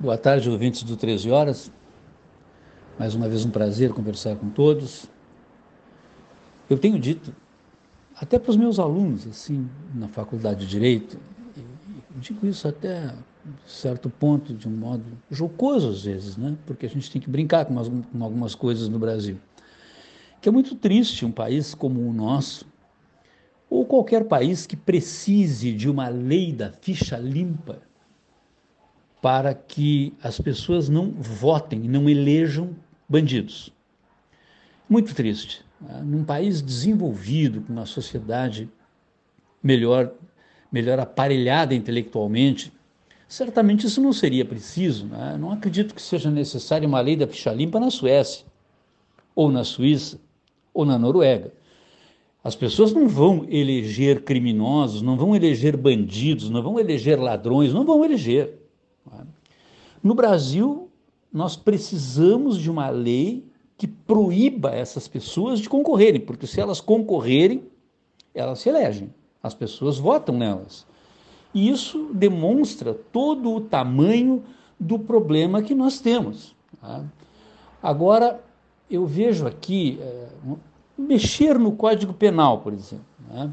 Boa tarde, ouvintes do 13 Horas. Mais uma vez um prazer conversar com todos. Eu tenho dito, até para os meus alunos, assim, na faculdade de Direito, digo isso até certo ponto, de um modo jocoso às vezes, né? porque a gente tem que brincar com, umas, com algumas coisas no Brasil. Que é muito triste um país como o nosso, ou qualquer país que precise de uma lei da ficha limpa para que as pessoas não votem, não elejam bandidos. Muito triste. Né? Num país desenvolvido, com uma sociedade melhor, melhor aparelhada intelectualmente, certamente isso não seria preciso. Né? Não acredito que seja necessária uma lei da ficha limpa na Suécia, ou na Suíça, ou na Noruega. As pessoas não vão eleger criminosos, não vão eleger bandidos, não vão eleger ladrões, não vão eleger. No Brasil, nós precisamos de uma lei que proíba essas pessoas de concorrerem, porque se elas concorrerem, elas se elegem, as pessoas votam nelas. E isso demonstra todo o tamanho do problema que nós temos. Tá? Agora, eu vejo aqui é, mexer no Código Penal, por exemplo. Né?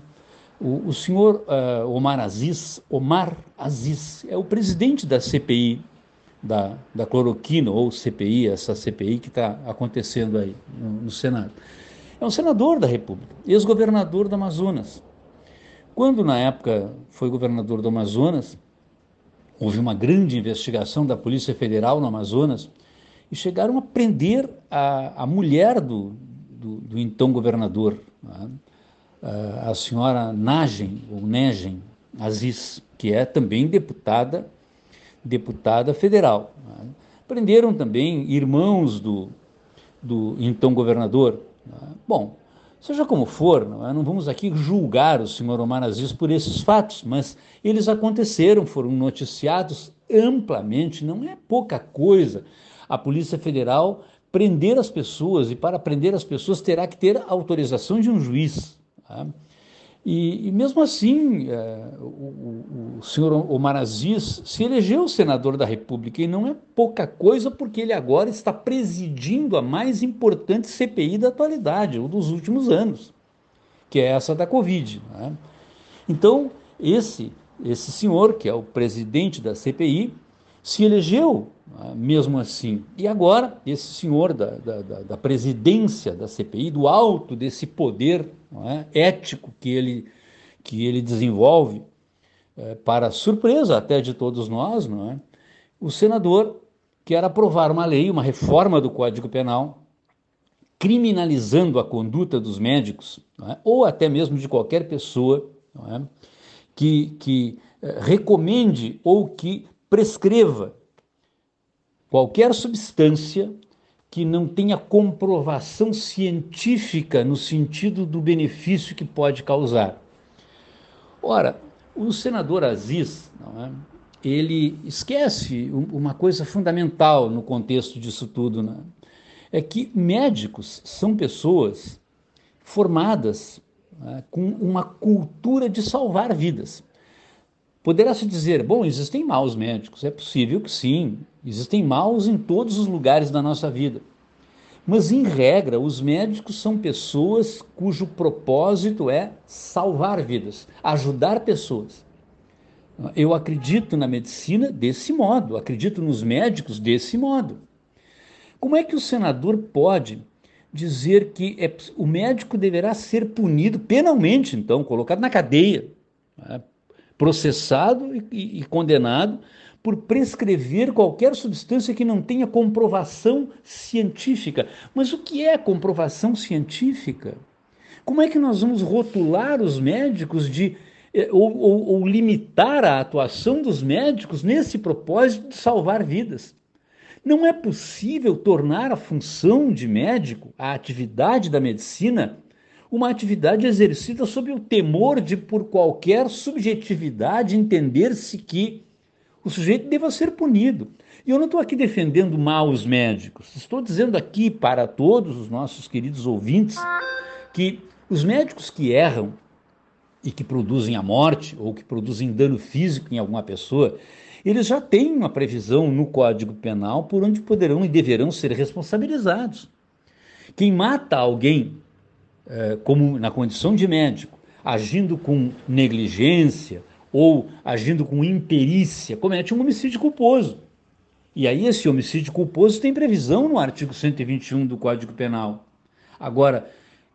O, o, senhor uh, Omar Aziz, Omar Aziz, é o presidente da CPI da, da cloroquina, ou CPI, essa CPI que está acontecendo aí no, no Senado. É um senador da República, ex-governador do Amazonas. Quando, na época, foi governador do Amazonas, houve uma grande investigação da Polícia Federal no Amazonas e chegaram a prender a, a mulher do, do, do então governador, né? A senhora Nagem, ou Negen Aziz, que é também deputada deputada federal. Prenderam também irmãos do, do então governador. Né? Bom, seja como for, é? não, vamos aqui julgar o senhor Omar Aziz por esses fatos, mas eles aconteceram, foram noticiados amplamente, não é pouca coisa. A Polícia Federal prender as pessoas, e para prender as pessoas terá que ter autorização de um juiz. Tá? E, e mesmo assim, é, o, o, o, senhor Omar Aziz se elegeu senador da República, e não é pouca coisa, porque ele agora está presidindo a mais importante CPI da atualidade, ou dos últimos anos, que é essa da Covid. Né? Então, esse, esse senhor, que é o presidente da CPI, se elegeu né, mesmo assim. E agora, esse senhor da, da, da presidência da CPI, do alto desse poder é, ético que ele, que ele desenvolve, é, para surpresa até de todos nós, não é? o senador quer aprovar uma lei, uma reforma do Código Penal, criminalizando a conduta dos médicos, é? ou até mesmo de qualquer pessoa é? que, que é, recomende ou que prescreva qualquer substância que não tenha comprovação científica no sentido do benefício que pode causar. Ora, o senador Aziz, é? ele esquece uma coisa fundamental no contexto disso tudo, né? é que médicos são pessoas formadas né, com uma cultura de salvar vidas. Poderá-se dizer, bom, existem maus médicos. É possível que sim, existem maus em todos os lugares da nossa vida. Mas, em regra, os médicos são pessoas cujo propósito é salvar vidas, ajudar pessoas. Eu acredito na medicina desse modo, acredito nos médicos desse modo. Como é que o senador pode dizer que é, o médico deverá ser punido penalmente, então, colocado na cadeia, né, processado e, e condenado por prescrever qualquer substância que não tenha comprovação científica. Mas o que é comprovação científica? Como é que nós vamos rotular os médicos de eh, ou, ou, ou, limitar a atuação dos médicos nesse propósito de salvar vidas? Não é possível tornar a função de médico, a atividade da medicina, uma atividade exercida sob o temor de, por qualquer subjetividade, entender-se que o sujeito deva ser punido. E eu não estou aqui defendendo maus médicos, estou dizendo aqui para todos os nossos queridos ouvintes que os médicos que erram e que produzem a morte ou que produzem dano físico em alguma pessoa, eles já têm uma previsão no Código Penal por onde poderão e deverão ser responsabilizados. Quem mata alguém, é, como na condição de médico, agindo com negligência ou agindo com imperícia, comete um homicídio culposo. E aí esse homicídio culposo tem previsão no artigo 121 do Código Penal. Agora,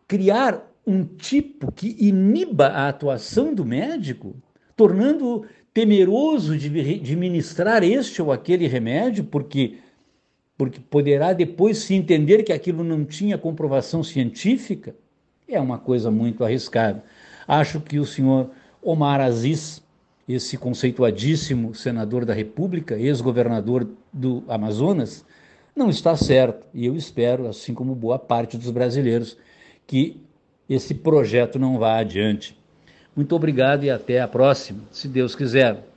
criar um tipo que iniba a atuação do médico, tornando temeroso de, de ministrar este ou aquele remédio, porque, porque poderá depois se entender que aquilo não tinha comprovação científica, é uma coisa muito arriscada. Acho que o senhor Omar Aziz, esse conceituadíssimo senador da República, ex-governador do Amazonas, não está certo. E eu espero, assim como boa parte dos brasileiros, que esse projeto não vá adiante. Muito obrigado e até a próxima, se Deus quiser.